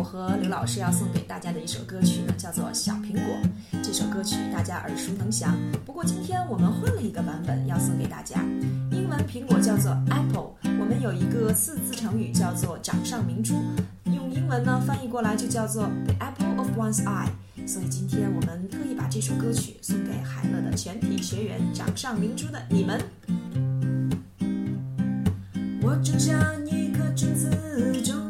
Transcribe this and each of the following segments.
我和刘老师要送给大家的一首歌曲呢，叫做《小苹果》。这首歌曲大家耳熟能详，不过今天我们换了一个版本要送给大家。英文苹果叫做 apple，我们有一个四字成语叫做掌上明珠，用英文呢翻译过来就叫做 the apple of one's eye。所以今天我们特意把这首歌曲送给海乐的全体学员，掌上明珠的你们。我种下一颗种子，终于长出了果实。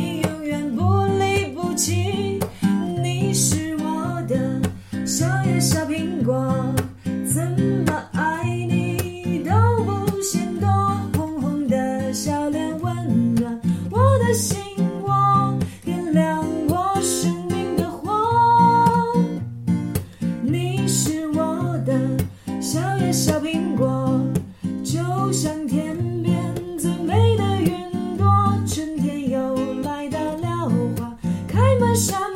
笑脸温暖我的心窝，点亮我生命的火。你是我的小呀小苹果，就像天边最美的云朵。春天又来到了，花开满山。